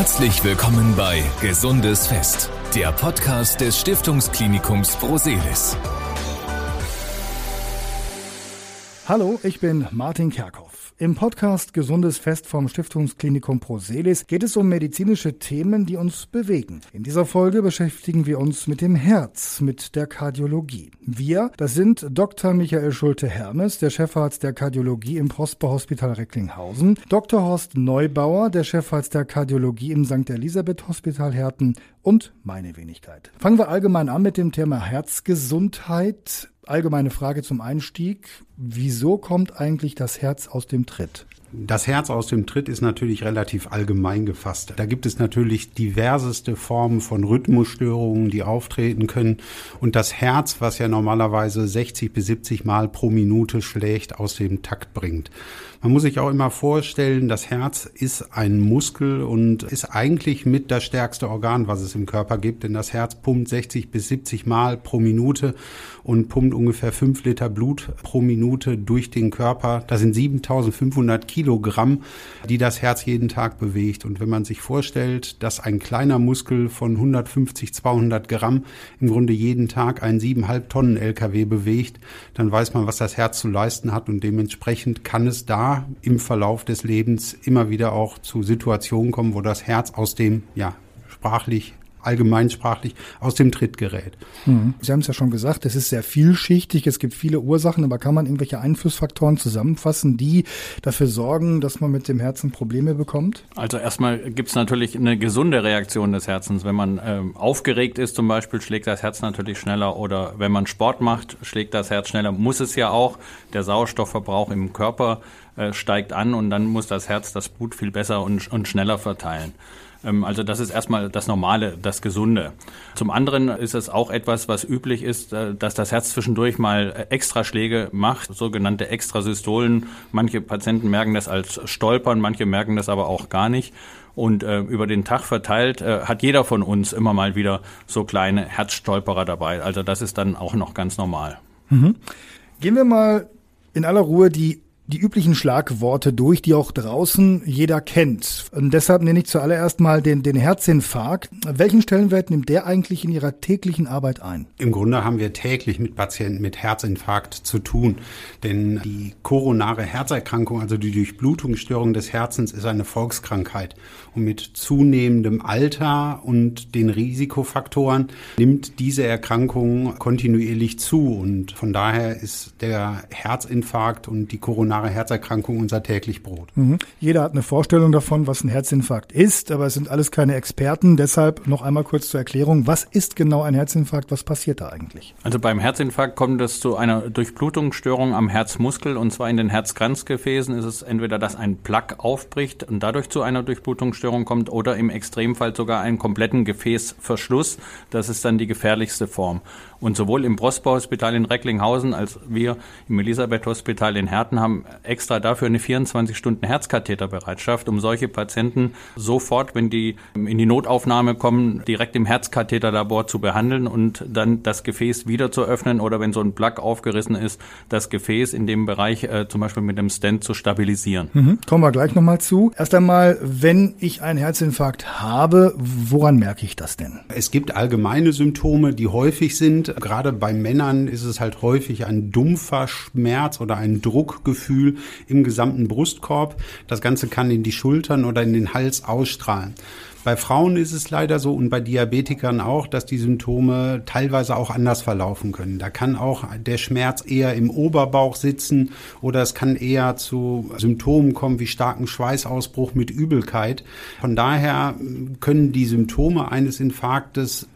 Herzlich willkommen bei Gesundes Fest, der Podcast des Stiftungsklinikums Broselis. Hallo, ich bin Martin Kerkhoff. Im Podcast Gesundes Fest vom Stiftungsklinikum Proselis geht es um medizinische Themen, die uns bewegen. In dieser Folge beschäftigen wir uns mit dem Herz, mit der Kardiologie. Wir, das sind Dr. Michael Schulte-Hermes, der Chefarzt der Kardiologie im Prosper Hospital Recklinghausen, Dr. Horst Neubauer, der Chefarzt der Kardiologie im St. Elisabeth Hospital Herten und meine Wenigkeit. Fangen wir allgemein an mit dem Thema Herzgesundheit allgemeine Frage zum Einstieg. Wieso kommt eigentlich das Herz aus dem Tritt? Das Herz aus dem Tritt ist natürlich relativ allgemein gefasst. Da gibt es natürlich diverseste Formen von Rhythmusstörungen, die auftreten können. Und das Herz, was ja normalerweise 60 bis 70 Mal pro Minute schlägt, aus dem Takt bringt. Man muss sich auch immer vorstellen, das Herz ist ein Muskel und ist eigentlich mit das stärkste Organ, was es im Körper gibt, denn das Herz pumpt 60 bis 70 Mal pro Minute und pumpt ungefähr 5 Liter Blut pro Minute durch den Körper. Das sind 7500 Kilogramm, die das Herz jeden Tag bewegt. Und wenn man sich vorstellt, dass ein kleiner Muskel von 150, 200 Gramm im Grunde jeden Tag einen 7,5 Tonnen LKW bewegt, dann weiß man, was das Herz zu leisten hat und dementsprechend kann es da im Verlauf des Lebens immer wieder auch zu Situationen kommen, wo das Herz aus dem, ja, sprachlich allgemeinsprachlich aus dem Tritt gerät. Hm. Sie haben es ja schon gesagt, es ist sehr vielschichtig, es gibt viele Ursachen, aber kann man irgendwelche Einflussfaktoren zusammenfassen, die dafür sorgen, dass man mit dem Herzen Probleme bekommt? Also erstmal gibt es natürlich eine gesunde Reaktion des Herzens. Wenn man ähm, aufgeregt ist zum Beispiel, schlägt das Herz natürlich schneller oder wenn man Sport macht, schlägt das Herz schneller. Muss es ja auch. Der Sauerstoffverbrauch im Körper äh, steigt an und dann muss das Herz das Blut viel besser und, und schneller verteilen. Ähm, also das ist erstmal das Normale, das Gesunde. Zum anderen ist es auch etwas, was üblich ist, äh, dass das Herz zwischendurch mal äh, Extraschläge macht, sogenannte Extrasystolen. Manche Patienten merken das als Stolpern, manche merken das aber auch gar nicht. Und äh, über den Tag verteilt äh, hat jeder von uns immer mal wieder so kleine Herzstolperer dabei. Also das ist dann auch noch ganz normal. Mhm. Gehen wir mal in aller Ruhe die die üblichen Schlagworte durch, die auch draußen jeder kennt. Und deshalb nenne ich zuallererst mal den, den Herzinfarkt. Welchen Stellenwert nimmt der eigentlich in Ihrer täglichen Arbeit ein? Im Grunde haben wir täglich mit Patienten mit Herzinfarkt zu tun. Denn die koronare Herzerkrankung, also die Durchblutungsstörung des Herzens, ist eine Volkskrankheit. Und mit zunehmendem Alter und den Risikofaktoren nimmt diese Erkrankung kontinuierlich zu. Und von daher ist der Herzinfarkt und die koronare koronare Herzerkrankung unser täglich Brot. Mhm. Jeder hat eine Vorstellung davon, was ein Herzinfarkt ist, aber es sind alles keine Experten. Deshalb noch einmal kurz zur Erklärung. Was ist genau ein Herzinfarkt? Was passiert da eigentlich? Also beim Herzinfarkt kommt es zu einer Durchblutungsstörung am Herzmuskel und zwar in den Herzkranzgefäßen ist es entweder, dass ein Plaque aufbricht und dadurch zu einer Durchblutungsstörung kommt oder im Extremfall sogar einen kompletten Gefäßverschluss. Das ist dann die gefährlichste Form. Und sowohl im Prosper-Hospital in Recklinghausen als wir im Elisabeth-Hospital in Herten haben extra dafür eine 24-Stunden-Herzkatheterbereitschaft, um solche Patienten sofort, wenn die in die Notaufnahme kommen, direkt im Herzkatheterlabor zu behandeln und dann das Gefäß wieder zu öffnen oder wenn so ein Plug aufgerissen ist, das Gefäß in dem Bereich äh, zum Beispiel mit dem Stent zu stabilisieren. Mhm. Kommen wir gleich nochmal zu. Erst einmal, wenn ich einen Herzinfarkt habe, woran merke ich das denn? Es gibt allgemeine Symptome, die häufig sind. Gerade bei Männern ist es halt häufig ein dumpfer Schmerz oder ein Druckgefühl im gesamten Brustkorb. Das Ganze kann in die Schultern oder in den Hals ausstrahlen. Bei Frauen ist es leider so und bei Diabetikern auch, dass die Symptome teilweise auch anders verlaufen können. Da kann auch der Schmerz eher im Oberbauch sitzen oder es kann eher zu Symptomen kommen wie starken Schweißausbruch mit Übelkeit. Von daher können die Symptome eines Infarktes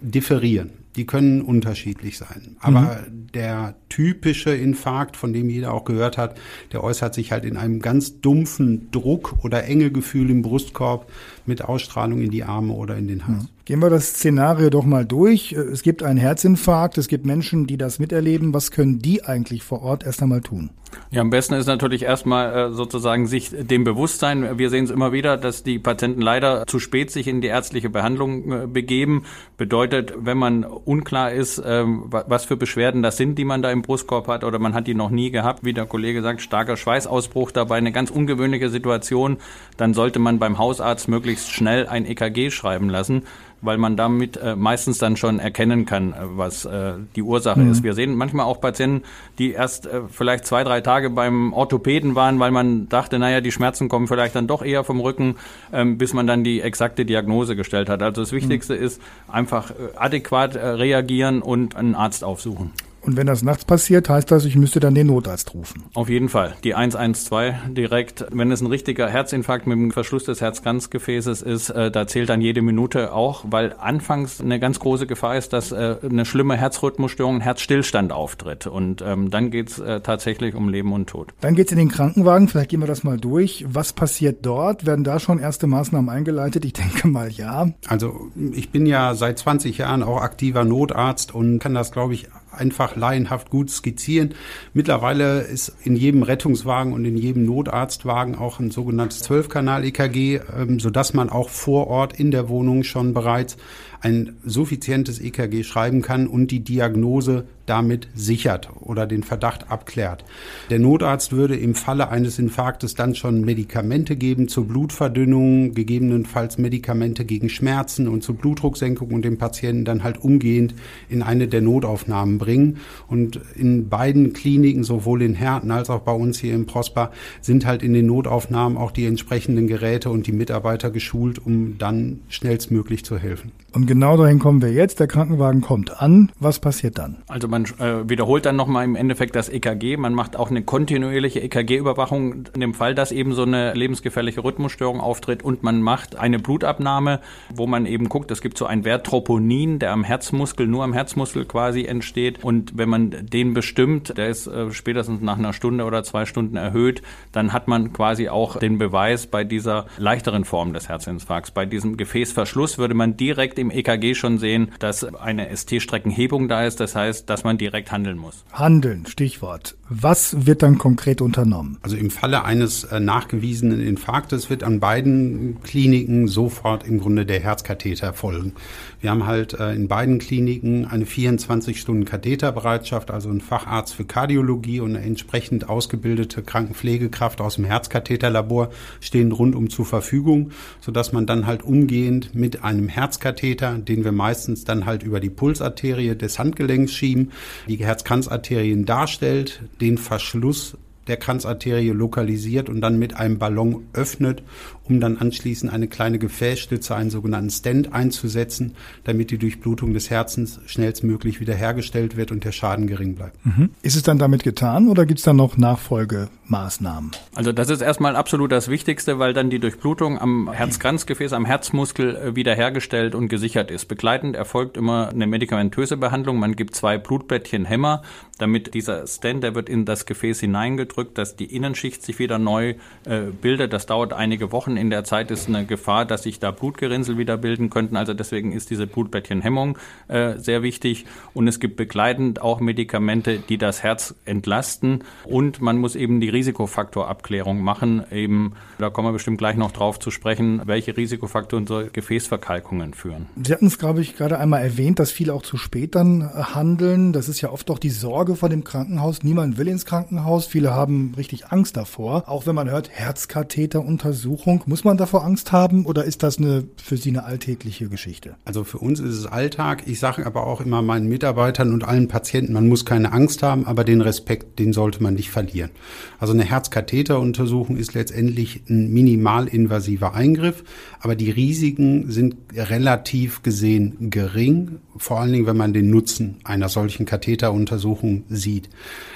differieren die können unterschiedlich sein. Aber mhm. der typische Infarkt, von dem jeder auch gehört hat, der äußert sich halt in einem ganz dumpfen Druck oder enge Gefühl im Brustkorb mit Ausstrahlung in die Arme oder in den Hals. Gehen wir das Szenario doch mal durch. Es gibt einen Herzinfarkt, es gibt Menschen, die das miterleben. Was können die eigentlich vor Ort erst einmal tun? Ja, am besten ist natürlich erstmal äh, sozusagen sich dem bewusst sein. Wir sehen es immer wieder, dass die Patienten leider zu spät sich in die ärztliche Behandlung äh, begeben. Bedeutet, wenn man unklar ist, ähm, was für Beschwerden das sind, die man da im Brustkorb hat oder man hat die noch nie gehabt, wie der Kollege sagt, starker Schweißausbruch dabei, eine ganz ungewöhnliche Situation, dann sollte man beim Hausarzt möglichst schnell ein EKG schreiben lassen weil man damit äh, meistens dann schon erkennen kann, äh, was äh, die Ursache mhm. ist. Wir sehen manchmal auch Patienten, die erst äh, vielleicht zwei, drei Tage beim Orthopäden waren, weil man dachte, naja, die Schmerzen kommen vielleicht dann doch eher vom Rücken, ähm, bis man dann die exakte Diagnose gestellt hat. Also das Wichtigste mhm. ist einfach äh, adäquat äh, reagieren und einen Arzt aufsuchen. Und wenn das nachts passiert, heißt das, ich müsste dann den Notarzt rufen. Auf jeden Fall. Die 112 direkt. Wenn es ein richtiger Herzinfarkt mit dem Verschluss des Herzkranzgefäßes ist, äh, da zählt dann jede Minute auch, weil anfangs eine ganz große Gefahr ist, dass äh, eine schlimme Herzrhythmusstörung, ein Herzstillstand auftritt. Und ähm, dann geht's äh, tatsächlich um Leben und Tod. Dann geht's in den Krankenwagen. Vielleicht gehen wir das mal durch. Was passiert dort? Werden da schon erste Maßnahmen eingeleitet? Ich denke mal ja. Also ich bin ja seit 20 Jahren auch aktiver Notarzt und kann das, glaube ich, einfach laienhaft gut skizzieren. Mittlerweile ist in jedem Rettungswagen und in jedem Notarztwagen auch ein sogenanntes Zwölfkanal-EKG, ähm, sodass man auch vor Ort in der Wohnung schon bereits ein suffizientes EKG schreiben kann und die Diagnose damit sichert oder den Verdacht abklärt. Der Notarzt würde im Falle eines Infarktes dann schon Medikamente geben zur Blutverdünnung, gegebenenfalls Medikamente gegen Schmerzen und zur Blutdrucksenkung und den Patienten dann halt umgehend in eine der Notaufnahmen bringen. Und in beiden Kliniken, sowohl in Herten als auch bei uns hier im Prosper, sind halt in den Notaufnahmen auch die entsprechenden Geräte und die Mitarbeiter geschult, um dann schnellstmöglich zu helfen. Und genau dahin kommen wir jetzt. Der Krankenwagen kommt an. Was passiert dann? Also man äh, wiederholt dann nochmal im Endeffekt das EKG. Man macht auch eine kontinuierliche EKG-Überwachung in dem Fall, dass eben so eine lebensgefährliche Rhythmusstörung auftritt und man macht eine Blutabnahme, wo man eben guckt, es gibt so einen Wert Troponin, der am Herzmuskel, nur am Herzmuskel quasi entsteht und wenn man den bestimmt, der ist äh, spätestens nach einer Stunde oder zwei Stunden erhöht, dann hat man quasi auch den Beweis bei dieser leichteren Form des Herzinfarkts. Bei diesem Gefäßverschluss würde man direkt im EKG schon sehen, dass eine ST-Streckenhebung da ist. Das heißt, dass man direkt handeln muss. Handeln, Stichwort. Was wird dann konkret unternommen? Also im Falle eines äh, nachgewiesenen Infarktes wird an beiden Kliniken sofort im Grunde der Herzkatheter folgen. Wir haben halt äh, in beiden Kliniken eine 24-Stunden-Katheterbereitschaft, also ein Facharzt für Kardiologie und eine entsprechend ausgebildete Krankenpflegekraft aus dem Herzkatheterlabor stehen rundum zur Verfügung, sodass man dann halt umgehend mit einem Herzkatheter, den wir meistens dann halt über die Pulsarterie des Handgelenks schieben, die Herzkranzarterien darstellt, den Verschluss der Kranzarterie lokalisiert und dann mit einem Ballon öffnet um dann anschließend eine kleine Gefäßstütze, einen sogenannten Stent einzusetzen, damit die Durchblutung des Herzens schnellstmöglich wiederhergestellt wird und der Schaden gering bleibt. Mhm. Ist es dann damit getan oder gibt es dann noch Nachfolgemaßnahmen? Also das ist erstmal absolut das Wichtigste, weil dann die Durchblutung am Herzkranzgefäß, am Herzmuskel äh, wiederhergestellt und gesichert ist. Begleitend erfolgt immer eine medikamentöse Behandlung. Man gibt zwei Blutblättchen Hämmer, damit dieser Stent, der wird in das Gefäß hineingedrückt, dass die Innenschicht sich wieder neu äh, bildet. Das dauert einige Wochen in der Zeit ist eine Gefahr, dass sich da Blutgerinnsel wieder bilden könnten. Also deswegen ist diese Blutblättchenhemmung äh, sehr wichtig. Und es gibt begleitend auch Medikamente, die das Herz entlasten. Und man muss eben die Risikofaktorabklärung machen. Eben, da kommen wir bestimmt gleich noch drauf zu sprechen, welche Risikofaktoren zu Gefäßverkalkungen führen. Sie hatten es, glaube ich, gerade einmal erwähnt, dass viele auch zu spät dann äh, handeln. Das ist ja oft auch die Sorge vor dem Krankenhaus. Niemand will ins Krankenhaus. Viele haben richtig Angst davor. Auch wenn man hört, Herzkatheteruntersuchung. Muss man davor Angst haben oder ist das eine, für Sie eine alltägliche Geschichte? Also für uns ist es Alltag. Ich sage aber auch immer meinen Mitarbeitern und allen Patienten, man muss keine Angst haben, aber den Respekt, den sollte man nicht verlieren. Also eine Herzkatheteruntersuchung ist letztendlich ein minimalinvasiver Eingriff, aber die Risiken sind relativ gesehen gering, vor allen Dingen, wenn man den Nutzen einer solchen Katheteruntersuchung sieht.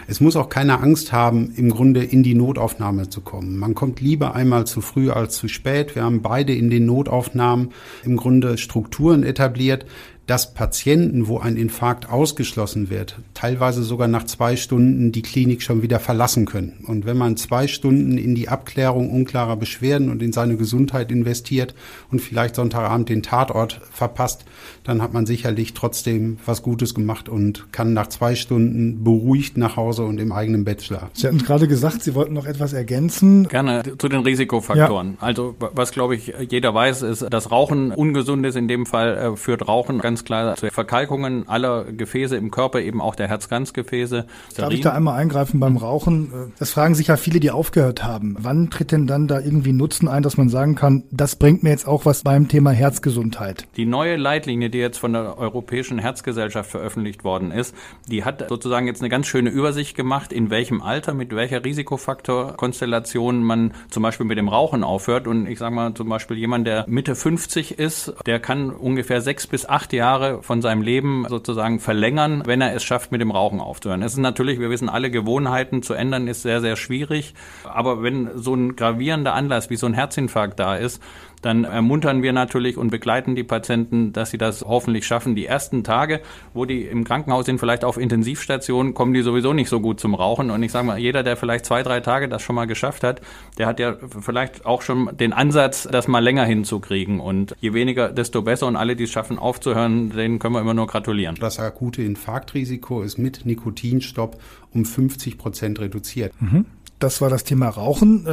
Es muss auch keine Angst haben, im Grunde in die Notaufnahme zu kommen. Man kommt lieber einmal zu früh als zu spät. Wir haben beide in den Notaufnahmen im Grunde Strukturen etabliert, dass Patienten, wo ein Infarkt ausgeschlossen wird, teilweise sogar nach zwei Stunden die Klinik schon wieder verlassen können. Und wenn man zwei Stunden in die Abklärung unklarer Beschwerden und in seine Gesundheit investiert und vielleicht Sonntagabend den Tatort verpasst, dann hat man sicherlich trotzdem was Gutes gemacht und kann nach zwei Stunden beruhigt nach Hause und im eigenen Bett schlafen. Sie hatten gerade gesagt, Sie wollten noch etwas ergänzen. Gerne zu den Risikofaktoren. Ja. Also was, glaube ich, jeder weiß, ist, dass Rauchen ungesund ist. In dem Fall äh, führt Rauchen ganz klar zu Verkalkungen aller Gefäße im Körper, eben auch der Herz-Ganz-Gefäße. Darf ich da einmal eingreifen beim Rauchen? Das fragen sich ja viele, die aufgehört haben. Wann tritt denn dann da irgendwie Nutzen ein, dass man sagen kann, das bringt mir jetzt auch was beim Thema Herzgesundheit? Die neue Leitlinie, die jetzt von der Europäischen Herzgesellschaft veröffentlicht worden ist, die hat sozusagen jetzt eine ganz schöne Übersicht gemacht, in welchem Alter, mit welcher Risikofaktorkonstellation man zum Beispiel mit dem Rauchen aufhört. Und ich sage mal zum Beispiel jemand, der Mitte 50 ist, der kann ungefähr sechs bis acht Jahre von seinem Leben sozusagen verlängern, wenn er es schafft, mit dem Rauchen aufzuhören. Es ist natürlich, wir wissen, alle Gewohnheiten zu ändern ist sehr, sehr schwierig. Aber wenn so ein gravierender Anlass wie so ein Herzinfarkt da ist, dann ermuntern wir natürlich und begleiten die Patienten, dass sie das hoffentlich schaffen. Die ersten Tage, wo die im Krankenhaus sind, vielleicht auf Intensivstationen, kommen die sowieso nicht so gut zum Rauchen. Und ich sage mal, jeder, der vielleicht zwei, drei Tage das schon mal geschafft hat, der hat ja vielleicht auch schon den Ansatz, das mal länger hinzukriegen. Und je weniger, desto besser. Und alle, die es schaffen, aufzuhören, denen können wir immer nur gratulieren. Das akute Infarktrisiko ist mit Nikotinstopp um 50 Prozent reduziert. Mhm. Das war das Thema Rauchen.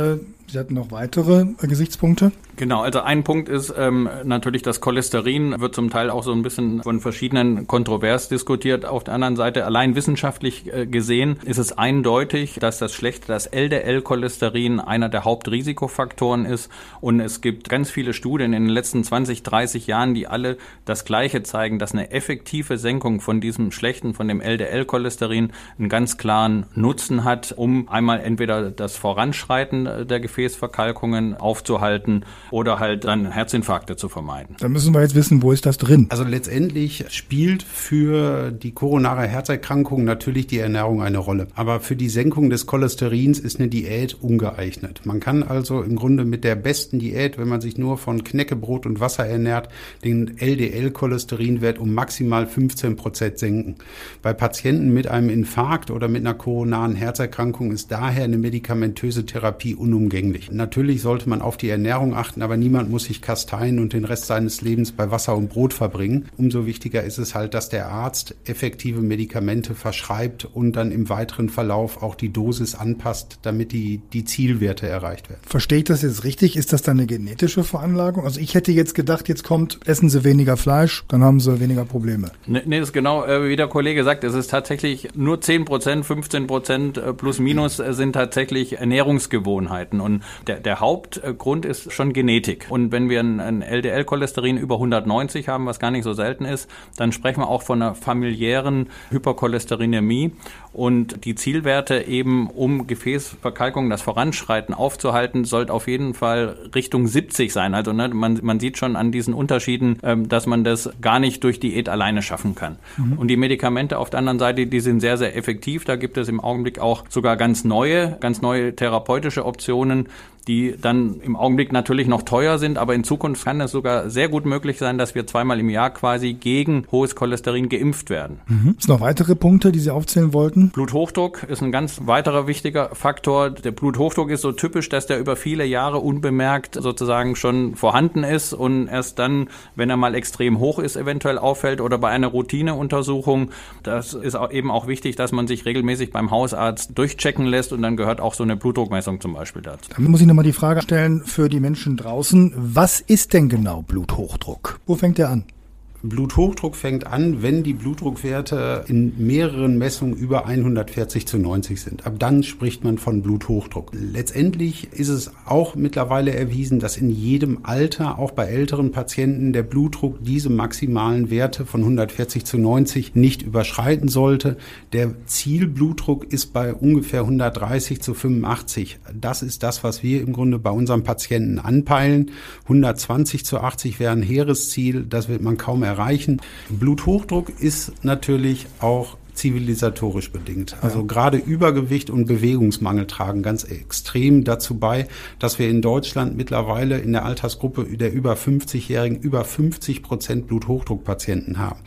Äh, Sie hatten noch weitere Gesichtspunkte? Genau, also ein Punkt ist ähm, natürlich das Cholesterin, wird zum Teil auch so ein bisschen von verschiedenen kontrovers diskutiert. Auf der anderen Seite, allein wissenschaftlich äh, gesehen, ist es eindeutig, dass das schlechte, das LDL-Cholesterin einer der Hauptrisikofaktoren ist. Und es gibt ganz viele Studien in den letzten 20, 30 Jahren, die alle das Gleiche zeigen, dass eine effektive Senkung von diesem schlechten, von dem LDL-Cholesterin einen ganz klaren Nutzen hat, um einmal entweder das Voranschreiten der Gefäßverkalkungen aufzuhalten oder halt dann Herzinfarkte zu vermeiden. Da müssen wir jetzt wissen, wo ist das drin? Also letztendlich spielt für die koronare Herzerkrankung natürlich die Ernährung eine Rolle. Aber für die Senkung des Cholesterins ist eine Diät ungeeignet. Man kann also im Grunde mit der besten Diät, wenn man sich nur von Knäckebrot und Wasser ernährt, den LDL-Cholesterinwert um maximal 15 Prozent senken. Bei Patienten mit einem Infarkt oder mit einer koronaren Herzerkrankung ist daher eine medikamentöse Therapie unumgänglich. Natürlich sollte man auf die Ernährung achten, aber niemand muss sich kasteien und den Rest seines Lebens bei Wasser und Brot verbringen. Umso wichtiger ist es halt, dass der Arzt effektive Medikamente verschreibt und dann im weiteren Verlauf auch die Dosis anpasst, damit die, die Zielwerte erreicht werden. Verstehe ich das jetzt richtig? Ist das dann eine genetische Veranlagung? Also ich hätte jetzt gedacht, jetzt kommt, essen Sie weniger Fleisch, dann haben Sie weniger Probleme. Nee, nee das ist genau, äh, wie der Kollege sagt, es ist tatsächlich nur 10 Prozent, 15 Prozent äh, plus minus äh, sind tatsächlich Ernährungsgewohnheiten. Und der, der Hauptgrund ist schon. Genetik. Und wenn wir ein, ein LDL-Cholesterin über 190 haben, was gar nicht so selten ist, dann sprechen wir auch von einer familiären Hypercholesterinämie. Und die Zielwerte eben, um Gefäßverkalkung, das Voranschreiten aufzuhalten, sollte auf jeden Fall Richtung 70 sein. Also ne, man, man sieht schon an diesen Unterschieden, ähm, dass man das gar nicht durch Diät alleine schaffen kann. Mhm. Und die Medikamente auf der anderen Seite, die sind sehr, sehr effektiv. Da gibt es im Augenblick auch sogar ganz neue, ganz neue therapeutische Optionen, die dann im Augenblick natürlich noch teuer sind, aber in Zukunft kann es sogar sehr gut möglich sein, dass wir zweimal im Jahr quasi gegen hohes Cholesterin geimpft werden. Mhm. Ist noch weitere Punkte, die Sie aufzählen wollten? Bluthochdruck ist ein ganz weiterer wichtiger Faktor. Der Bluthochdruck ist so typisch, dass der über viele Jahre unbemerkt sozusagen schon vorhanden ist und erst dann, wenn er mal extrem hoch ist, eventuell auffällt oder bei einer Routineuntersuchung. Das ist eben auch wichtig, dass man sich regelmäßig beim Hausarzt durchchecken lässt und dann gehört auch so eine Blutdruckmessung zum Beispiel dazu. Dann muss ich nochmal die Frage stellen für die Menschen draußen. Was ist denn genau Bluthochdruck? Wo fängt der an? Bluthochdruck fängt an, wenn die Blutdruckwerte in mehreren Messungen über 140 zu 90 sind. Ab dann spricht man von Bluthochdruck. Letztendlich ist es auch mittlerweile erwiesen, dass in jedem Alter, auch bei älteren Patienten, der Blutdruck diese maximalen Werte von 140 zu 90 nicht überschreiten sollte. Der Zielblutdruck ist bei ungefähr 130 zu 85. Das ist das, was wir im Grunde bei unseren Patienten anpeilen. 120 zu 80 wäre ein hehres Ziel. Das wird man kaum erreichen erreichen. Bluthochdruck ist natürlich auch zivilisatorisch bedingt. Also ja. gerade Übergewicht und Bewegungsmangel tragen ganz extrem dazu bei, dass wir in Deutschland mittlerweile in der Altersgruppe der über 50-Jährigen über 50 Prozent Bluthochdruckpatienten haben.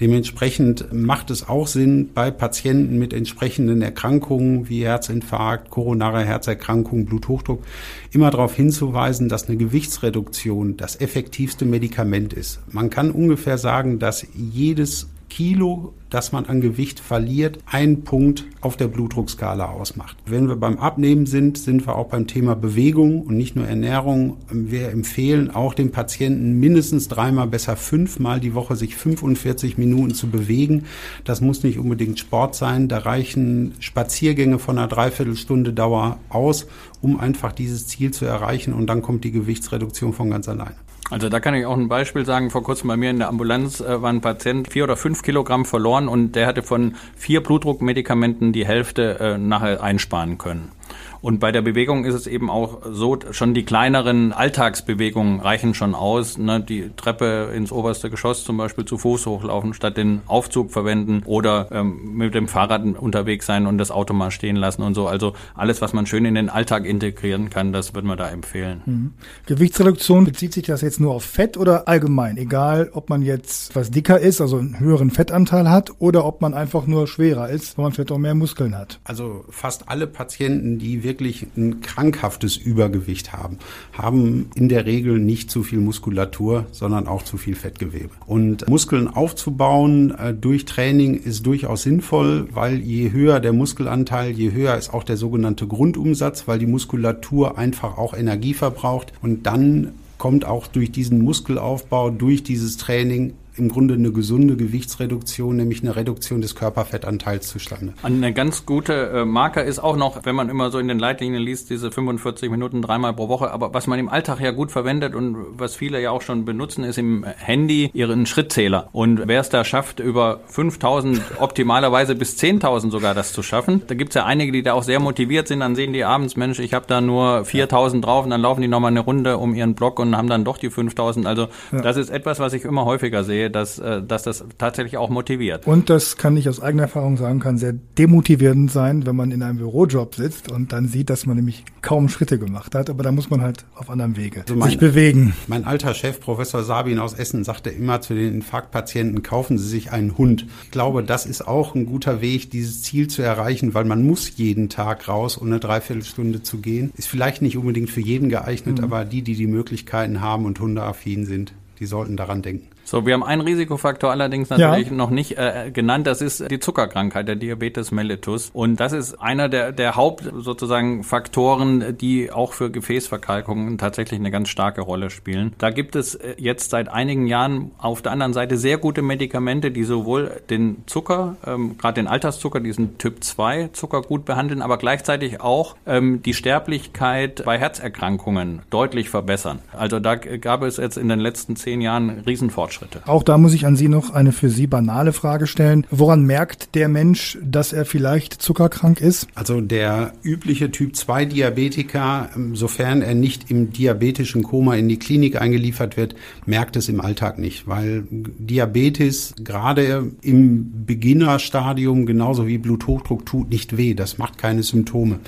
Dementsprechend macht es auch Sinn, bei Patienten mit entsprechenden Erkrankungen wie Herzinfarkt, koronare Herzerkrankung, Bluthochdruck immer darauf hinzuweisen, dass eine Gewichtsreduktion das effektivste Medikament ist. Man kann ungefähr sagen, dass jedes Kilo, das man an Gewicht verliert, ein Punkt auf der Blutdruckskala ausmacht. Wenn wir beim Abnehmen sind, sind wir auch beim Thema Bewegung und nicht nur Ernährung. Wir empfehlen auch den Patienten mindestens dreimal, besser fünfmal die Woche sich 45 Minuten zu bewegen. Das muss nicht unbedingt Sport sein. Da reichen Spaziergänge von einer Dreiviertelstunde Dauer aus, um einfach dieses Ziel zu erreichen und dann kommt die Gewichtsreduktion von ganz alleine. Also da kann ich auch ein Beispiel sagen. Vor kurzem bei mir in der Ambulanz äh, war ein Patient vier oder fünf Kilogramm verloren und der hatte von vier Blutdruckmedikamenten die Hälfte äh, nachher einsparen können. Und bei der Bewegung ist es eben auch so, schon die kleineren Alltagsbewegungen reichen schon aus. Ne? Die Treppe ins oberste Geschoss zum Beispiel zu Fuß hochlaufen, statt den Aufzug verwenden oder ähm, mit dem Fahrrad unterwegs sein und das Auto mal stehen lassen und so. Also alles, was man schön in den Alltag integrieren kann, das würden wir da empfehlen. Mhm. Gewichtsreduktion, bezieht sich das jetzt nur auf Fett oder allgemein? Egal, ob man jetzt was dicker ist, also einen höheren Fettanteil hat oder ob man einfach nur schwerer ist, weil man vielleicht auch mehr Muskeln hat. Also fast alle Patienten, die wirklich ein krankhaftes Übergewicht haben, haben in der Regel nicht zu viel Muskulatur, sondern auch zu viel Fettgewebe. Und Muskeln aufzubauen äh, durch Training ist durchaus sinnvoll, weil je höher der Muskelanteil, je höher ist auch der sogenannte Grundumsatz, weil die Muskulatur einfach auch Energie verbraucht und dann kommt auch durch diesen Muskelaufbau, durch dieses Training im Grunde eine gesunde Gewichtsreduktion, nämlich eine Reduktion des Körperfettanteils zustande. Eine ganz gute äh, Marker ist auch noch, wenn man immer so in den Leitlinien liest, diese 45 Minuten dreimal pro Woche. Aber was man im Alltag ja gut verwendet und was viele ja auch schon benutzen, ist im Handy ihren Schrittzähler. Und wer es da schafft, über 5000, optimalerweise bis 10.000 sogar das zu schaffen, da gibt es ja einige, die da auch sehr motiviert sind. Dann sehen die abends, Mensch, ich habe da nur 4000 drauf und dann laufen die nochmal eine Runde um ihren Block und haben dann doch die 5000. Also ja. das ist etwas, was ich immer häufiger sehe sehe, dass, äh, dass das tatsächlich auch motiviert. Und das kann ich aus eigener Erfahrung sagen, kann sehr demotivierend sein, wenn man in einem Bürojob sitzt und dann sieht, dass man nämlich kaum Schritte gemacht hat. Aber da muss man halt auf anderem Wege also mein, sich bewegen. Mein alter Chef, Professor Sabin aus Essen, sagte immer zu den Infarktpatienten, kaufen Sie sich einen Hund. Ich glaube, das ist auch ein guter Weg, dieses Ziel zu erreichen, weil man muss jeden Tag raus, um eine Dreiviertelstunde zu gehen. Ist vielleicht nicht unbedingt für jeden geeignet, mhm. aber die, die die Möglichkeiten haben und hundeaffin sind, die sollten daran denken. So, wir haben einen Risikofaktor allerdings natürlich ja. noch nicht äh, genannt. Das ist die Zuckerkrankheit, der Diabetes mellitus. Und das ist einer der, der Haupt sozusagen Faktoren, die auch für Gefäßverkalkungen tatsächlich eine ganz starke Rolle spielen. Da gibt es äh, jetzt seit einigen Jahren auf der anderen Seite sehr gute Medikamente, die sowohl den Zucker, ähm, gerade den Alterszucker, diesen Typ 2 Zucker gut behandeln, aber gleichzeitig auch ähm, die Sterblichkeit bei Herzerkrankungen deutlich verbessern. Also da gab es jetzt in den letzten zehn Jahren Riesenfortschritte. Fortschritte. Auch da muss ich an Sie noch eine für Sie banale Frage stellen. Woran merkt der Mensch, dass er vielleicht zuckerkrank ist? Also der übliche Typ 2 Diabetiker, ähm, sofern er nicht im diabetischen Koma in die Klinik eingeliefert wird, merkt es im Alltag nicht, weil Diabetes gerade im Beginnerstadium genauso wie Bluthochdruck tut nicht weh. Das macht keine Symptome.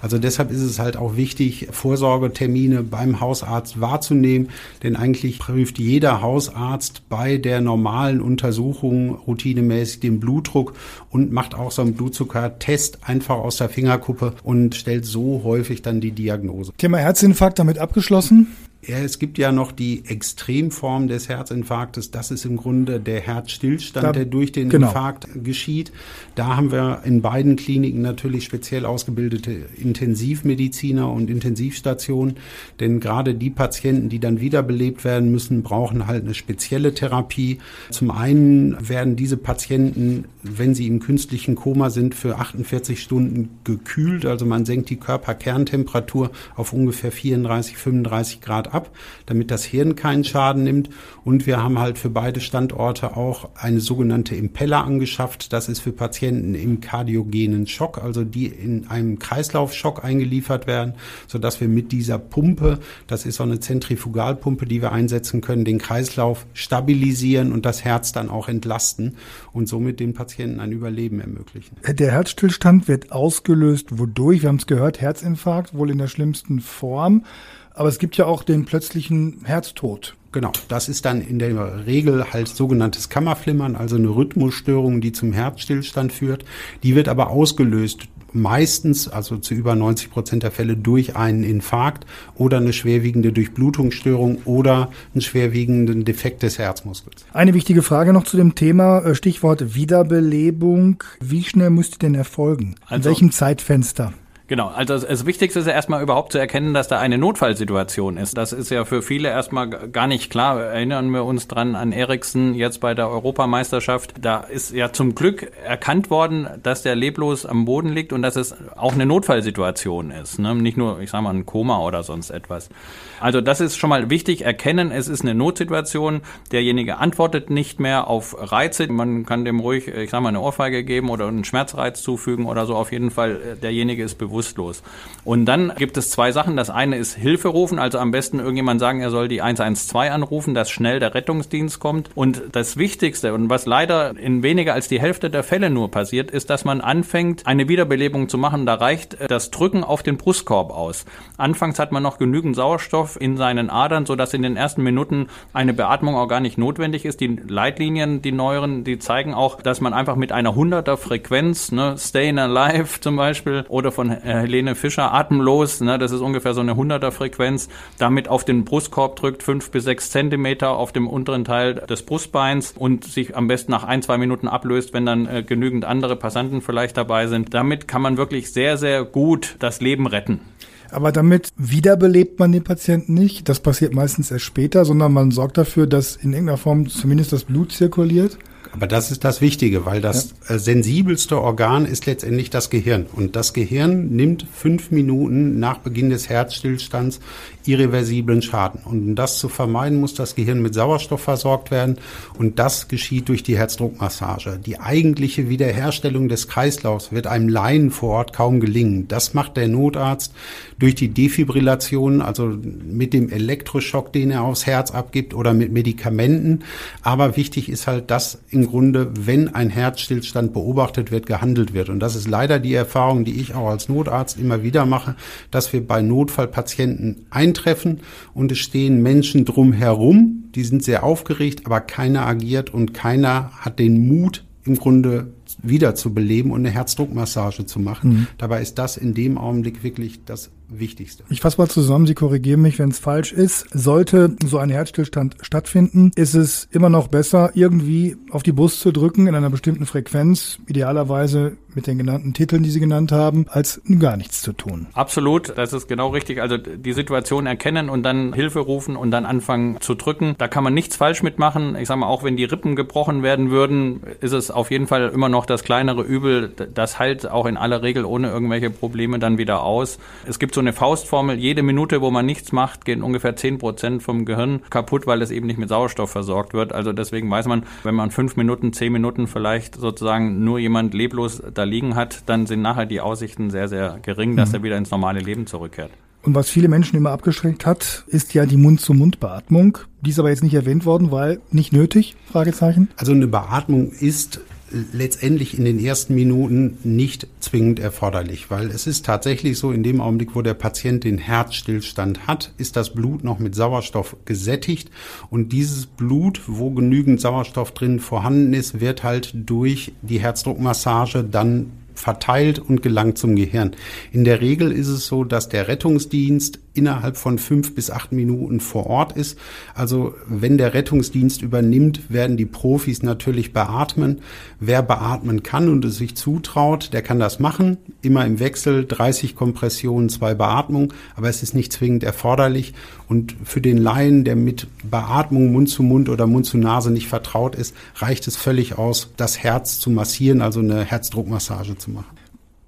Also deshalb ist es halt auch wichtig, Vorsorgetermine beim Hausarzt wahrzunehmen, denn eigentlich prüft jeder Hausarzt Arzt bei der normalen Untersuchung routinemäßig den Blutdruck und macht auch so einen Blutzuckertest einfach aus der Fingerkuppe und stellt so häufig dann die Diagnose. Thema Herzinfarkt damit abgeschlossen? Ja, es gibt ja noch die Extremform des Herzinfarktes. Das ist im Grunde der Herzstillstand, da, der durch den genau. Infarkt geschieht. Da haben wir in beiden Kliniken natürlich speziell ausgebildete Intensivmediziner und Intensivstationen. Denn gerade die Patienten, die dann wiederbelebt werden müssen, brauchen halt eine spezielle Therapie. Zum einen werden diese Patienten, wenn sie im künstlichen Koma sind, für 48 Stunden gekühlt. Also man senkt die Körperkerntemperatur auf ungefähr 34, 35 Grad ab, damit das Hirn keinen Schaden nimmt. Und wir haben halt für beide Standorte auch eine sogenannte Impeller angeschafft. Das ist für Patienten im kardiogenen Schock, also die in einem Kreislaufschock eingeliefert werden, sodass wir mit dieser Pumpe, das ist so eine Zentrifugalpumpe, die wir einsetzen können, den Kreislauf stabilisieren und das Herz dann auch entlasten und somit den Patienten Patienten ein Überleben ermöglichen. Der Herzstillstand wird ausgelöst wodurch? Wir haben es gehört, Herzinfarkt, wohl in der schlimmsten Form. Aber es gibt ja auch den plötzlichen Herztod. Genau, das ist dann in der Regel halt sogenanntes Kammerflimmern, also eine Rhythmusstörung, die zum Herzstillstand führt. Die wird aber ausgelöst meistens, also zu über 90 Prozent der Fälle, durch einen Infarkt oder eine schwerwiegende Durchblutungsstörung oder einen schwerwiegenden Defekt des Herzmuskels. Eine wichtige Frage noch zu dem Thema, äh, Stichwort Wiederbelebung. Wie schnell müsste denn erfolgen? Also, In welchem Zeitfenster? Genau, also das Wichtigste ist ja erstmal überhaupt zu erkennen, dass da eine Notfallsituation ist. Das ist ja für viele erstmal gar nicht klar. Erinnern wir uns dran an Eriksen jetzt bei der Europameisterschaft. Da ist ja zum Glück erkannt worden, dass der leblos am Boden liegt und dass es auch eine Notfallsituation ist. Ne? Nicht nur, ich sage mal, ein Koma oder sonst etwas. Also das ist schon mal wichtig, erkennen, es ist eine Notsituation. Derjenige antwortet nicht mehr auf Reize. Man kann dem ruhig, ich sage mal, eine Ohrfeige geben oder einen Schmerzreiz zufügen oder so. Auf jeden Fall, äh, derjenige ist bewusstlos. Und dann gibt es zwei Sachen. Das eine ist Hilfe rufen, also am besten irgendjemand sagen, er soll die 112 anrufen, dass schnell der Rettungsdienst kommt. Und das Wichtigste und was leider in weniger als die Hälfte der Fälle nur passiert, ist, dass man anfängt, eine Wiederbelebung zu machen. Da reicht äh, das Drücken auf den Brustkorb aus. Anfangs hat man noch genügend Sauerstoff in seinen Adern, sodass in den ersten Minuten eine Beatmung auch gar nicht notwendig ist. Die Leitlinien, die neueren, die zeigen auch, dass man einfach mit einer 100er Frequenz, ne, Stayin' Alive zum Beispiel, oder von Helene Fischer, Atemlos, ne, das ist ungefähr so eine 100er Frequenz, damit auf den Brustkorb drückt, fünf bis sechs Zentimeter auf dem unteren Teil des Brustbeins und sich am besten nach ein, zwei Minuten ablöst, wenn dann äh, genügend andere Passanten vielleicht dabei sind. Damit kann man wirklich sehr, sehr gut das Leben retten. Aber damit wiederbelebt man den Patienten nicht. Das passiert meistens erst später, sondern man sorgt dafür, dass in irgendeiner Form zumindest das Blut zirkuliert. Aber das ist das Wichtige, weil das ja. Äh, sensibelste Organ ist letztendlich das Gehirn. Und das Gehirn nimmt fünf Minuten nach Beginn des Herzstillstands irreversiblen Schaden. Und um das zu vermeiden, muss das Gehirn mit Sauerstoff versorgt werden. Und das geschieht durch die Herzdruckmassage. Die eigentliche Wiederherstellung des Kreislaufs wird einem Laien vor Ort kaum gelingen. Das macht der Notarzt durch die Defibrillation, also mit dem Elektroschock, den er aufs Herz abgibt oder mit Medikamenten. Aber wichtig ist halt, dass im Grunde, wenn ein Herzstillstand beobachtet wird, gehandelt wird. Und das ist leider die Erfahrung, die ich auch als Notarzt immer wieder mache, dass wir bei Notfallpatienten ein eintreffen und es stehen Menschen drumherum, die sind sehr aufgeregt, aber keiner agiert und keiner hat den Mut, im Grunde wieder zu beleben und eine Herzdruckmassage zu machen. Mhm. Dabei ist das in dem Augenblick wirklich das Wichtigste. Ich fasse mal zusammen, Sie korrigieren mich, wenn es falsch ist. Sollte so ein Herzstillstand stattfinden, ist es immer noch besser, irgendwie auf die Brust zu drücken in einer bestimmten Frequenz, idealerweise mit den genannten Titeln, die Sie genannt haben, als gar nichts zu tun. Absolut, das ist genau richtig. Also die Situation erkennen und dann Hilfe rufen und dann anfangen zu drücken. Da kann man nichts falsch mitmachen. Ich sage mal, auch wenn die Rippen gebrochen werden würden, ist es auf jeden Fall immer noch das kleinere Übel. Das heilt auch in aller Regel ohne irgendwelche Probleme dann wieder aus. Es gibt so eine Faustformel, jede Minute, wo man nichts macht, gehen ungefähr 10 Prozent vom Gehirn kaputt, weil es eben nicht mit Sauerstoff versorgt wird. Also deswegen weiß man, wenn man fünf Minuten, zehn Minuten vielleicht sozusagen nur jemand leblos da liegen hat, dann sind nachher die Aussichten sehr, sehr gering, dass mhm. er wieder ins normale Leben zurückkehrt. Und was viele Menschen immer abgeschränkt hat, ist ja die Mund-zu-Mund-Beatmung. Die ist aber jetzt nicht erwähnt worden, weil nicht nötig? Fragezeichen. Also eine Beatmung ist letztendlich in den ersten Minuten nicht zwingend erforderlich, weil es ist tatsächlich so, in dem Augenblick, wo der Patient den Herzstillstand hat, ist das Blut noch mit Sauerstoff gesättigt und dieses Blut, wo genügend Sauerstoff drin vorhanden ist, wird halt durch die Herzdruckmassage dann verteilt und gelangt zum Gehirn. In der Regel ist es so, dass der Rettungsdienst innerhalb von fünf bis acht Minuten vor Ort ist. Also wenn der Rettungsdienst übernimmt, werden die Profis natürlich beatmen. Wer beatmen kann und es sich zutraut, der kann das machen. Immer im Wechsel 30 Kompressionen, zwei Beatmungen, aber es ist nicht zwingend erforderlich. Und für den Laien, der mit Beatmung Mund zu Mund oder Mund zu Nase nicht vertraut ist, reicht es völlig aus, das Herz zu massieren, also eine Herzdruckmassage zu machen.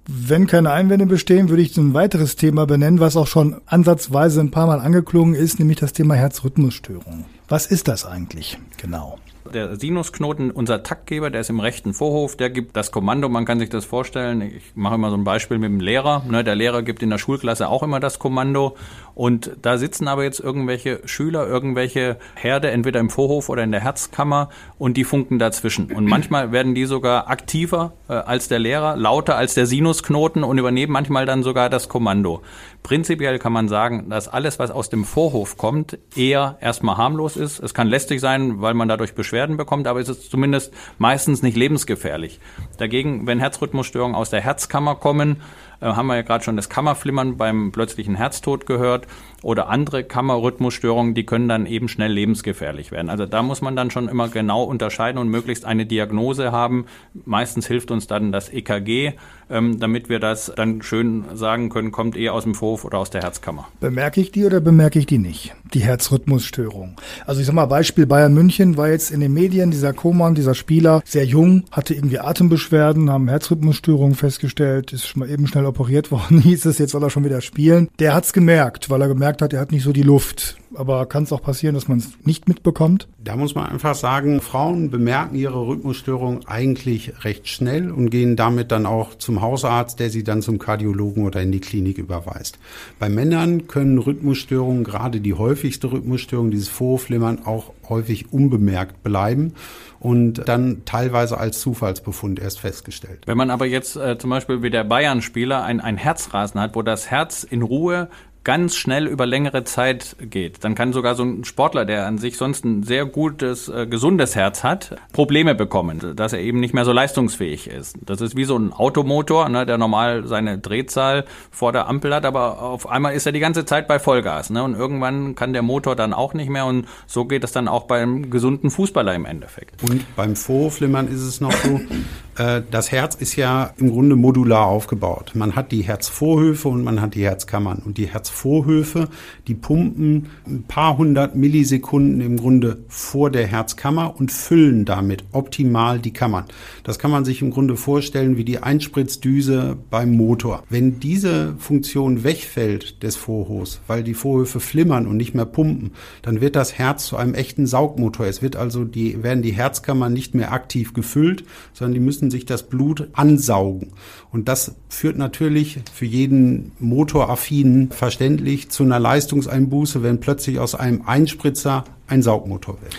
Wenn keine Einwände bestehen, würde ich ein weiteres Thema benennen, was auch schon ansatzweise ein paar Mal angeklungen ist, nämlich das Thema Herzrhythmusstörung. Was ist das eigentlich genau? Der Sinusknoten, unser Taktgeber, der ist im rechten Vorhof, der gibt das Kommando, man kann sich das vorstellen. Ich mache immer so ein Beispiel mit dem Lehrer. Ne, der Lehrer gibt in der Schulklasse auch immer das Kommando. Und da sitzen aber jetzt irgendwelche Schüler, irgendwelche Herde, entweder im Vorhof oder in der Herzkammer und die funken dazwischen. Und manchmal werden die sogar aktiver äh, als der Lehrer, lauter als der Sinusknoten und übernehmen manchmal dann sogar das Kommando. Prinzipiell kann man sagen, dass alles, was aus dem Vorhof kommt, eher erstmal harmlos ist. Es kann lästig sein, weil man dadurch Beschwerden bekommt, aber es ist zumindest meistens nicht lebensgefährlich. Dagegen, wenn Herzrhythmusstörungen aus der Herzkammer kommen, äh, haben wir ja gerade schon das Kammerflimmern beim plötzlichen Herztod gehört oder andere Kammerrhythmusstörungen, die können dann eben schnell lebensgefährlich werden. Also da muss man dann schon immer genau unterscheiden und möglichst eine Diagnose haben. Meistens hilft uns dann das EKG, ähm, damit wir das dann schön sagen können, kommt eher aus dem Vorhof oder aus der Herzkammer. Bemerke ich die oder bemerke ich die nicht? Die Herzrhythmusstörung. Also ich sag mal, Beispiel Bayern München war jetzt in den Medien, dieser Koman, dieser Spieler, sehr jung, hatte irgendwie Atembeschwerden, haben Herzrhythmusstörungen festgestellt, ist schon mal eben schnell operiert worden, hieß es, jetzt soll er schon wieder spielen. Der hat's gemerkt, weil er gemerkt gemerkt hat, er hat nicht so die Luft. Aber kann es auch passieren, dass man es nicht mitbekommt? Da muss man einfach sagen, Frauen bemerken ihre Rhythmusstörung eigentlich recht schnell und gehen damit dann auch zum Hausarzt, der sie dann zum Kardiologen oder in die Klinik überweist. Bei Männern können Rhythmusstörungen, gerade die häufigste Rhythmusstörung, dieses Vorflimmern, auch häufig unbemerkt bleiben und dann teilweise als Zufallsbefund erst festgestellt. Wenn man aber jetzt äh, zum Beispiel wie der Bayern-Spieler ein, ein Herzrasen hat, wo das Herz in Ruhe ganz schnell über längere Zeit geht. Dann kann sogar so ein Sportler, der an sich sonst ein sehr gutes, äh, gesundes Herz hat, Probleme bekommen, dass er eben nicht mehr so leistungsfähig ist. Das ist wie so ein Automotor, ne, der normal seine Drehzahl vor der Ampel hat, aber auf einmal ist er die ganze Zeit bei Vollgas. Ne, und irgendwann kann der Motor dann auch nicht mehr und so geht es dann auch beim gesunden Fußballer im Endeffekt. Und beim Vorflimmern ist es noch so, das Herz ist ja im Grunde modular aufgebaut. Man hat die Herzvorhöfe und man hat die Herzkammern. Und die Herzvorhöfe, die pumpen ein paar hundert Millisekunden im Grunde vor der Herzkammer und füllen damit optimal die Kammern. Das kann man sich im Grunde vorstellen wie die Einspritzdüse beim Motor. Wenn diese Funktion wegfällt des Vorhofs, weil die Vorhöfe flimmern und nicht mehr pumpen, dann wird das Herz zu einem echten Saugmotor. Es wird also die, werden die Herzkammern nicht mehr aktiv gefüllt, sondern die müssen sich das Blut ansaugen. Und das führt natürlich für jeden Motoraffinen verständlich zu einer Leistungseinbuße, wenn plötzlich aus einem Einspritzer ein Saugmotor wird.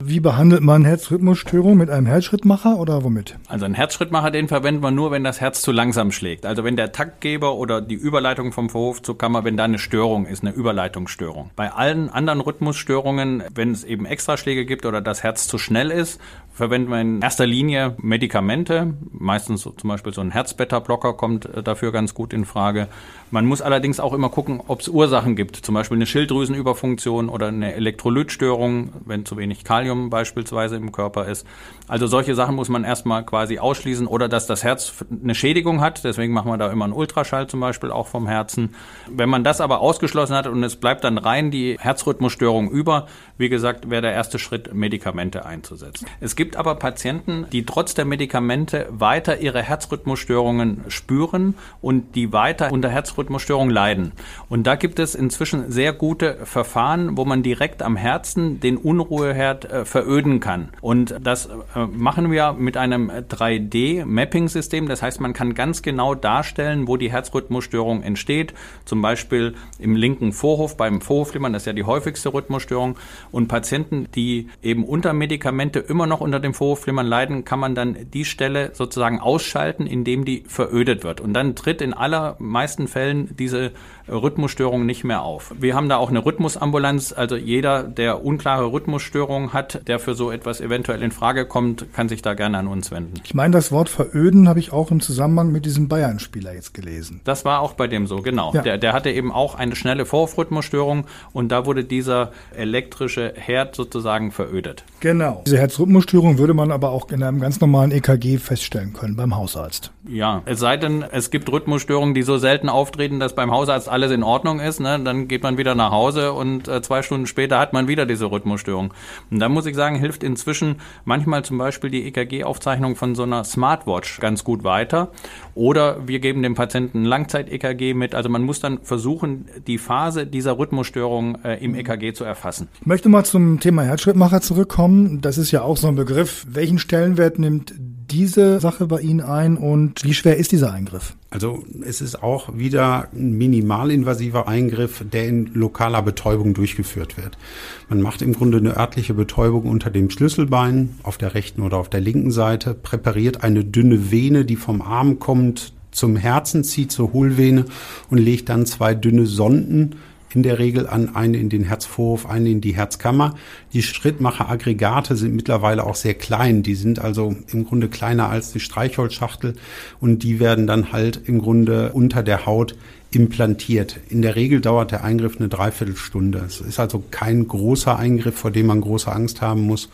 Wie behandelt man Herzrhythmusstörung? Mit einem Herzschrittmacher oder womit? Also einen Herzschrittmacher, den verwenden wir nur, wenn das Herz zu langsam schlägt. Also wenn der Taktgeber oder die Überleitung vom Verhof zur Kammer, wenn da eine Störung ist, eine Überleitungsstörung. Bei allen anderen Rhythmusstörungen, wenn es eben Extraschläge gibt oder das Herz zu schnell ist, verwenden wir in erster Linie Medikamente. Meistens zum Beispiel so ein Herzbeta-Blocker kommt äh, dafür ganz gut in Frage. Man muss allerdings auch immer gucken, ob es Ursachen gibt, zum Beispiel eine Schilddrüsenüberfunktion oder eine Elektrolytstörung, wenn zu wenig Kalium beispielsweise im Körper ist. Also solche Sachen muss man erstmal quasi ausschließen oder dass das Herz eine Schädigung hat. Deswegen machen wir da immer einen Ultraschall zum Beispiel auch vom Herzen. Wenn man das aber ausgeschlossen hat und es bleibt dann rein die Herzrhythmusstörung über, wie gesagt, wäre der erste Schritt, Medikamente einzusetzen. Es gibt aber Patienten, die trotz der Medikamente weiter ihre Herzrhythmusstörungen spüren und die weiter unter Herzrhythmusstörungen Herzrhythmusstörung leiden. Und da gibt es inzwischen sehr gute Verfahren, wo man direkt am Herzen den Unruheherd äh, veröden kann. Und das äh, machen wir mit einem 3D-Mapping-System. Das heißt, man kann ganz genau darstellen, wo die Herzrhythmusstörung entsteht. Zum Beispiel im linken Vorhof beim Vorhoflimmern, das ist ja die häufigste Rhythmusstörung. Und Patienten, die eben unter Medikamente immer noch unter dem Vorhofflimmern leiden, kann man dann die Stelle sozusagen ausschalten, indem die verödet wird. Und dann tritt in allermeisten Fällen fallen diese Rhythmusstörungen nicht mehr auf. Wir haben da auch eine Rhythmusambulanz. Also jeder, der unklare Rhythmusstörungen hat, der für so etwas eventuell in Frage kommt, kann sich da gerne an uns wenden. Ich meine, das Wort veröden habe ich auch im Zusammenhang mit diesem Bayern-Spieler jetzt gelesen. Das war auch bei dem so, genau. Ja. Der, der hatte eben auch eine schnelle Vorrhythmusstörung und da wurde dieser elektrische Herd sozusagen verödet. Genau. Diese Herzrhythmusstörung würde man aber auch in einem ganz normalen EKG feststellen können beim Hausarzt. Ja, es sei denn, es gibt Rhythmusstörungen, die so selten auftreten, dass beim Hausarzt alles in Ordnung ist, ne, dann geht man wieder nach Hause und äh, zwei Stunden später hat man wieder diese Rhythmusstörung. Und da muss ich sagen, hilft inzwischen manchmal zum Beispiel die EKG-Aufzeichnung von so einer Smartwatch ganz gut weiter. Oder wir geben dem Patienten Langzeit-EKG mit. Also man muss dann versuchen, die Phase dieser Rhythmusstörung äh, im EKG zu erfassen. Ich möchte mal zum Thema Herzschrittmacher zurückkommen. Das ist ja auch so ein Begriff. Welchen Stellenwert nimmt diese Sache bei Ihnen ein und wie schwer ist dieser Eingriff? Also es ist auch wieder ein minimalinvasiver Eingriff, der in lokaler Betäubung durchgeführt wird. Man macht im Grunde eine örtliche Betäubung unter dem Schlüsselbein auf der rechten oder auf der linken Seite, präpariert eine dünne Vene, die vom Arm kommt, zum Herzen zieht, zur Hohlvene und legt dann zwei dünne Sonden in der Regel an, eine in den Herzvorhof, eine in die Herzkammer. Die Schrittmacher-Aggregate sind mittlerweile auch sehr klein. Die sind also im Grunde kleiner als die Streichholzschachtel und die werden dann halt im Grunde unter der Haut implantiert. In der Regel dauert der Eingriff eine Dreiviertelstunde. Es ist also kein großer Eingriff, vor dem man große Angst haben muss.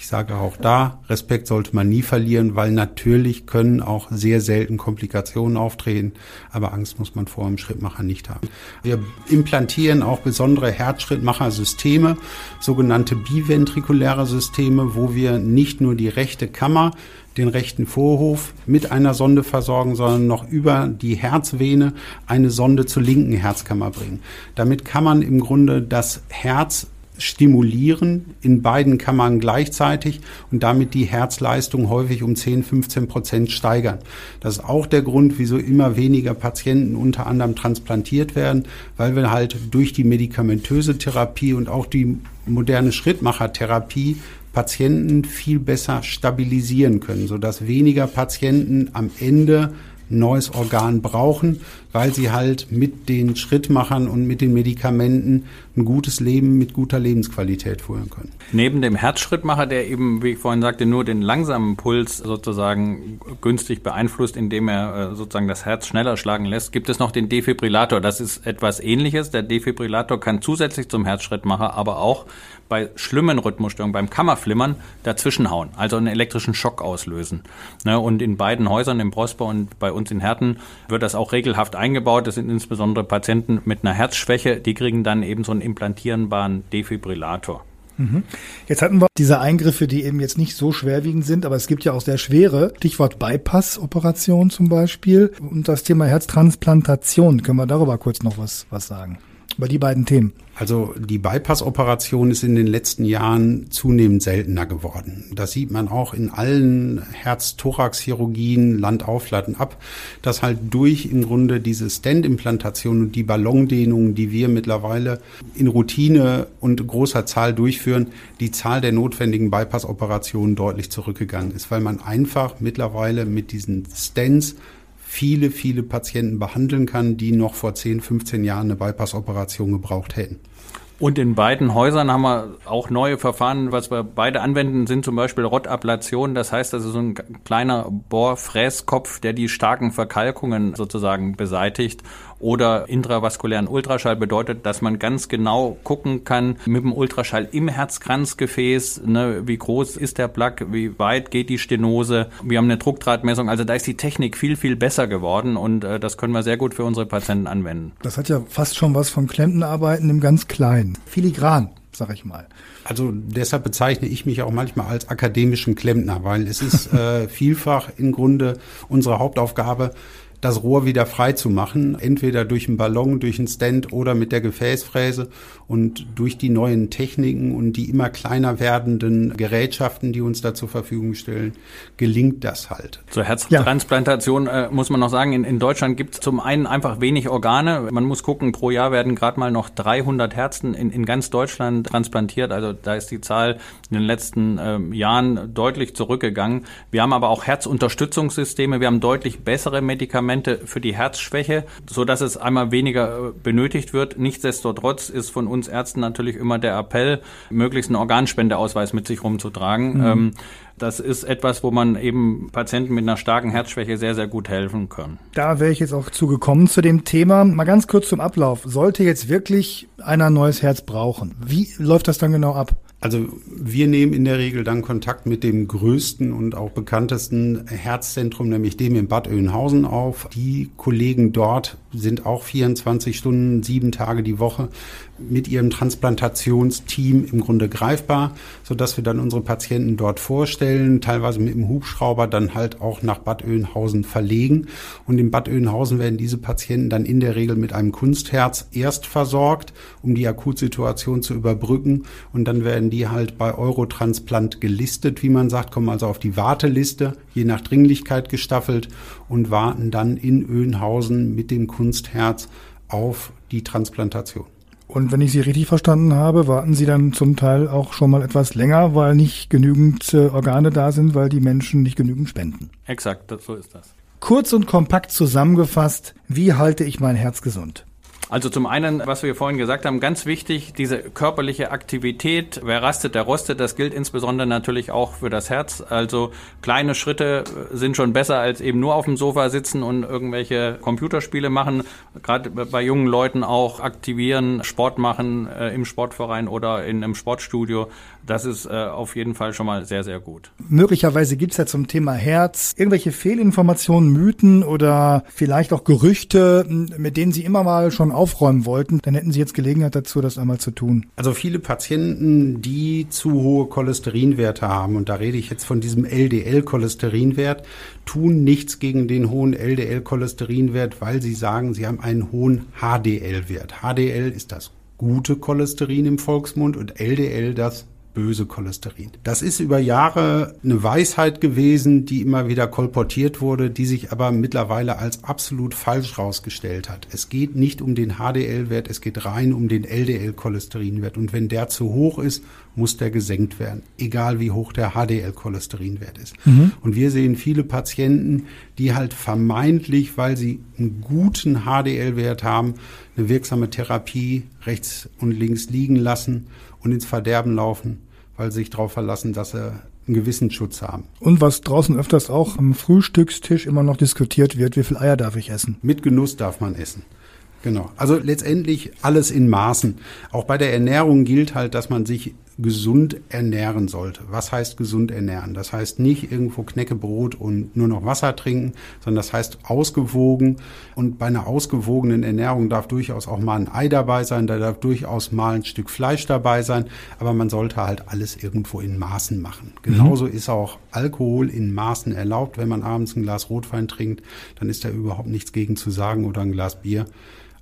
Ich sage auch da, Respekt sollte man nie verlieren, weil natürlich können auch sehr selten Komplikationen auftreten, aber Angst muss man vor dem Schrittmacher nicht haben. Wir implantieren auch besondere Herzschrittmacher-Systeme, sogenannte biventrikuläre Systeme, wo wir nicht nur die rechte Kammer, den rechten Vorhof mit einer Sonde versorgen, sondern noch über die Herzvene eine Sonde zur linken Herzkammer bringen. Damit kann man im Grunde das Herz stimulieren in beiden Kammern gleichzeitig und damit die Herzleistung häufig um 10, 15 Prozent steigern. Das ist auch der Grund, wieso immer weniger Patienten unter anderem transplantiert werden, weil wir halt durch die medikamentöse Therapie und auch die moderne Schrittmachertherapie Patienten viel besser stabilisieren können, sodass weniger Patienten am Ende neues Organ brauchen, weil sie halt mit den Schrittmachern und mit den Medikamenten ein gutes Leben mit guter Lebensqualität führen können. Neben dem Herzschrittmacher, der eben, wie ich vorhin sagte, nur den langsamen Puls sozusagen günstig beeinflusst, indem er äh, sozusagen das Herz schneller schlagen lässt, gibt es noch den Defibrillator. Das ist etwas ähnliches. Der Defibrillator kann zusätzlich zum Herzschrittmacher aber auch bei schlimmen Rhythmusstörungen, beim Kammerflimmern dazwischenhauen, also einen elektrischen Schock auslösen. Ne, und in beiden Häusern, im Prosper und bei uns in Herten, wird das auch regelhaft eingebaut. Das sind insbesondere Patienten mit einer Herzschwäche, die kriegen dann eben so einen implantierbaren Defibrillator. Mhm. Jetzt hatten wir diese Eingriffe, die eben jetzt nicht so schwerwiegend sind, aber es gibt ja auch sehr schwere. Stichwort Bypass-Operation zum Beispiel und das Thema Herztransplantation. Können wir darüber kurz noch was, was sagen? Über die beiden Themen. Also die Bypass-Operation ist in den letzten Jahren zunehmend seltener geworden. Das sieht man auch in allen Herz-Thorax-Chirurgien Land auf, Land ab, dass halt durch im Grunde diese Stand-Implantation und die Ballondehnung, die wir mittlerweile in Routine und großer Zahl durchführen, die Zahl der notwendigen Bypass-Operationen deutlich zurückgegangen ist, weil man einfach mittlerweile mit diesen Stents viele, viele Patienten behandeln kann, die noch vor 10, 15 Jahren eine Bypass-Operation gebraucht hätten. Und in beiden Häusern haben wir auch neue Verfahren. Was wir beide anwenden, sind zum Beispiel Rotablation. Das heißt, das ist so ein kleiner Bohrfräskopf, der die starken Verkalkungen sozusagen beseitigt oder intravaskulären Ultraschall bedeutet, dass man ganz genau gucken kann mit dem Ultraschall im Herzkranzgefäß, ne, wie groß ist der Plaque, wie weit geht die Stenose. Wir haben eine Druckdrahtmessung, also da ist die Technik viel, viel besser geworden und äh, das können wir sehr gut für unsere Patienten anwenden. Das hat ja fast schon was von Klempenarbeiten im ganz Kleinen. Filigran, sag ich mal. Also deshalb bezeichne ich mich auch manchmal als akademischen Klempner, weil es ist äh, vielfach im Grunde unsere Hauptaufgabe, das Rohr wieder frei zu machen, entweder durch einen Ballon, durch einen Stand oder mit der Gefäßfräse. Und durch die neuen Techniken und die immer kleiner werdenden Gerätschaften, die uns da zur Verfügung stellen, gelingt das halt. Zur Herztransplantation ja. äh, muss man noch sagen, in, in Deutschland gibt es zum einen einfach wenig Organe. Man muss gucken, pro Jahr werden gerade mal noch 300 Herzen in, in ganz Deutschland transplantiert. Also da ist die Zahl in den letzten äh, Jahren deutlich zurückgegangen. Wir haben aber auch Herzunterstützungssysteme. Wir haben deutlich bessere Medikamente für die Herzschwäche, so dass es einmal weniger äh, benötigt wird. Nichtsdestotrotz ist von uns uns Ärzten natürlich immer der Appell, möglichst einen Organspendeausweis mit sich rumzutragen. Mhm. Ähm, das ist etwas, wo man eben Patienten mit einer starken Herzschwäche sehr, sehr gut helfen kann. Da wäre ich jetzt auch zugekommen zu dem Thema. Mal ganz kurz zum Ablauf. Sollte jetzt wirklich einer ein neues Herz brauchen, wie läuft das dann genau ab? Also wir nehmen in der Regel dann Kontakt mit dem größten und auch bekanntesten Herzzentrum, nämlich dem in Bad Oeynhausen auf. Die Kollegen dort sind auch 24 Stunden, sieben Tage die Woche mit ihrem Transplantationsteam im Grunde greifbar, so dass wir dann unsere Patienten dort vorstellen, teilweise mit dem Hubschrauber dann halt auch nach Bad Oeynhausen verlegen. Und in Bad Oeynhausen werden diese Patienten dann in der Regel mit einem Kunstherz erst versorgt, um die Akutsituation zu überbrücken. Und dann werden die halt bei Eurotransplant gelistet, wie man sagt, kommen also auf die Warteliste, je nach Dringlichkeit gestaffelt und warten dann in Oeynhausen mit dem Kunstherz auf die Transplantation. Und wenn ich Sie richtig verstanden habe, warten Sie dann zum Teil auch schon mal etwas länger, weil nicht genügend äh, Organe da sind, weil die Menschen nicht genügend spenden. Exakt, so ist das. Kurz und kompakt zusammengefasst, wie halte ich mein Herz gesund? Also zum einen, was wir vorhin gesagt haben, ganz wichtig, diese körperliche Aktivität. Wer rastet, der rostet. Das gilt insbesondere natürlich auch für das Herz. Also kleine Schritte sind schon besser als eben nur auf dem Sofa sitzen und irgendwelche Computerspiele machen. Gerade bei jungen Leuten auch aktivieren, Sport machen äh, im Sportverein oder in einem Sportstudio. Das ist äh, auf jeden Fall schon mal sehr, sehr gut. Möglicherweise gibt's ja zum Thema Herz irgendwelche Fehlinformationen, Mythen oder vielleicht auch Gerüchte, mit denen Sie immer mal schon aufräumen wollten. Dann hätten Sie jetzt Gelegenheit dazu, das einmal zu tun. Also viele Patienten, die zu hohe Cholesterinwerte haben, und da rede ich jetzt von diesem LDL-Cholesterinwert, tun nichts gegen den hohen LDL-Cholesterinwert, weil sie sagen, sie haben einen hohen HDL-Wert. HDL ist das gute Cholesterin im Volksmund und LDL das böse Cholesterin. Das ist über Jahre eine Weisheit gewesen, die immer wieder kolportiert wurde, die sich aber mittlerweile als absolut falsch rausgestellt hat. Es geht nicht um den HDL-Wert, es geht rein um den LDL-Cholesterinwert. Und wenn der zu hoch ist, muss der gesenkt werden, egal wie hoch der HDL-Cholesterinwert ist. Mhm. Und wir sehen viele Patienten, die halt vermeintlich, weil sie einen guten HDL-Wert haben, eine wirksame Therapie rechts und links liegen lassen und ins Verderben laufen, weil sie sich darauf verlassen, dass sie einen gewissen Schutz haben. Und was draußen öfters auch am Frühstückstisch immer noch diskutiert wird, wie viel Eier darf ich essen? Mit Genuss darf man essen. Genau. Also letztendlich alles in Maßen. Auch bei der Ernährung gilt halt, dass man sich gesund ernähren sollte. Was heißt gesund ernähren? Das heißt nicht irgendwo Knäckebrot und nur noch Wasser trinken, sondern das heißt ausgewogen. Und bei einer ausgewogenen Ernährung darf durchaus auch mal ein Ei dabei sein, da darf durchaus mal ein Stück Fleisch dabei sein, aber man sollte halt alles irgendwo in Maßen machen. Genauso mhm. ist auch Alkohol in Maßen erlaubt. Wenn man abends ein Glas Rotwein trinkt, dann ist da überhaupt nichts gegen zu sagen oder ein Glas Bier.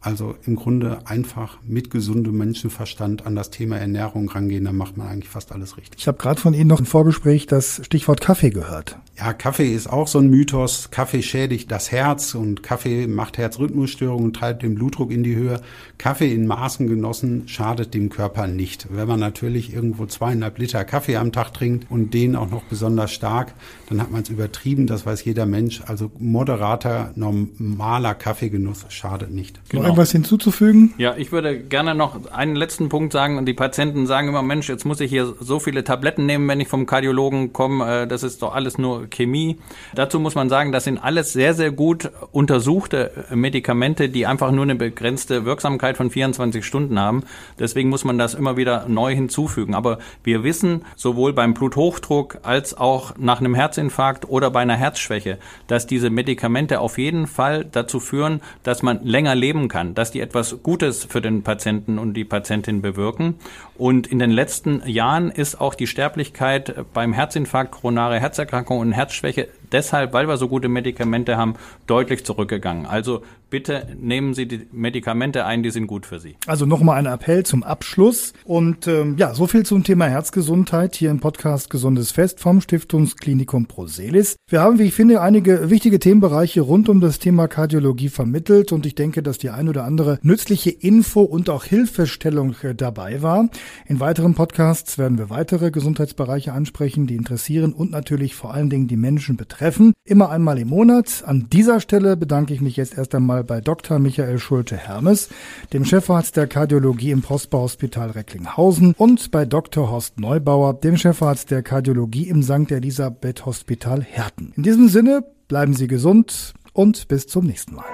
Also im Grunde einfach mit gesundem Menschenverstand an das Thema Ernährung rangehen, dann macht man eigentlich fast alles richtig. Ich habe gerade von Ihnen noch im Vorgespräch das Stichwort Kaffee gehört. Ja, Kaffee ist auch so ein Mythos. Kaffee schädigt das Herz und Kaffee macht Herzrhythmusstörungen und treibt den Blutdruck in die Höhe. Kaffee in Maßen genossen schadet dem Körper nicht. Wenn man natürlich irgendwo zweieinhalb Liter Kaffee am Tag trinkt und den auch noch besonders stark, dann hat man es übertrieben. Das weiß jeder Mensch. Also moderater, normaler Kaffeegenuss schadet nicht. Genau. Irgendwas hinzuzufügen? Ja, ich würde gerne noch einen letzten Punkt sagen. Die Patienten sagen immer, Mensch, jetzt muss ich hier so viele Tabletten nehmen, wenn ich vom Kardiologen komme. Äh, das ist doch alles nur Chemie. Dazu muss man sagen, das sind alles sehr, sehr gut untersuchte Medikamente, die einfach nur eine begrenzte Wirksamkeit von 24 Stunden haben. Deswegen muss man das immer wieder neu hinzufügen. Aber wir wissen, sowohl beim Bluthochdruck als auch nach einem Herzinfarkt oder bei einer Herzschwäche, dass diese Medikamente auf jeden Fall dazu führen, dass man länger leben kann, dass die etwas Gutes für den Patienten und die Patientin bewirken. Und in den letzten Jahren ist auch die Sterblichkeit beim Herzinfarkt, koronare Herzerkrankung und Herzschwäche deshalb, weil wir so gute Medikamente haben, deutlich zurückgegangen. Also bitte nehmen Sie die Medikamente ein, die sind gut für Sie. Also nochmal ein Appell zum Abschluss. Und ähm, ja, so viel zum Thema Herzgesundheit hier im Podcast Gesundes Fest vom Stiftungsklinikum Proselis. Wir haben, wie ich finde, einige wichtige Themenbereiche rund um das Thema Kardiologie vermittelt und ich denke, dass die ein oder andere nützliche Info und auch Hilfestellung äh, dabei war. In weiteren Podcasts werden wir weitere Gesundheitsbereiche ansprechen, die interessieren und natürlich vor allen Dingen die Menschen betreffen. Immer einmal im Monat. An dieser Stelle bedanke ich mich jetzt erst einmal bei Dr. Michael Schulte-Hermes, dem Chefarzt der Kardiologie im Prosper-Hospital Recklinghausen und bei Dr. Horst Neubauer, dem Chefarzt der Kardiologie im St. Elisabeth Hospital Herten. In diesem Sinne, bleiben Sie gesund und bis zum nächsten Mal.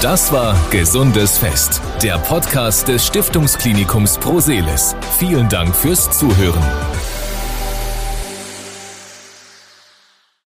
Das war Gesundes Fest, der Podcast des Stiftungsklinikums Proselis. Vielen Dank fürs Zuhören.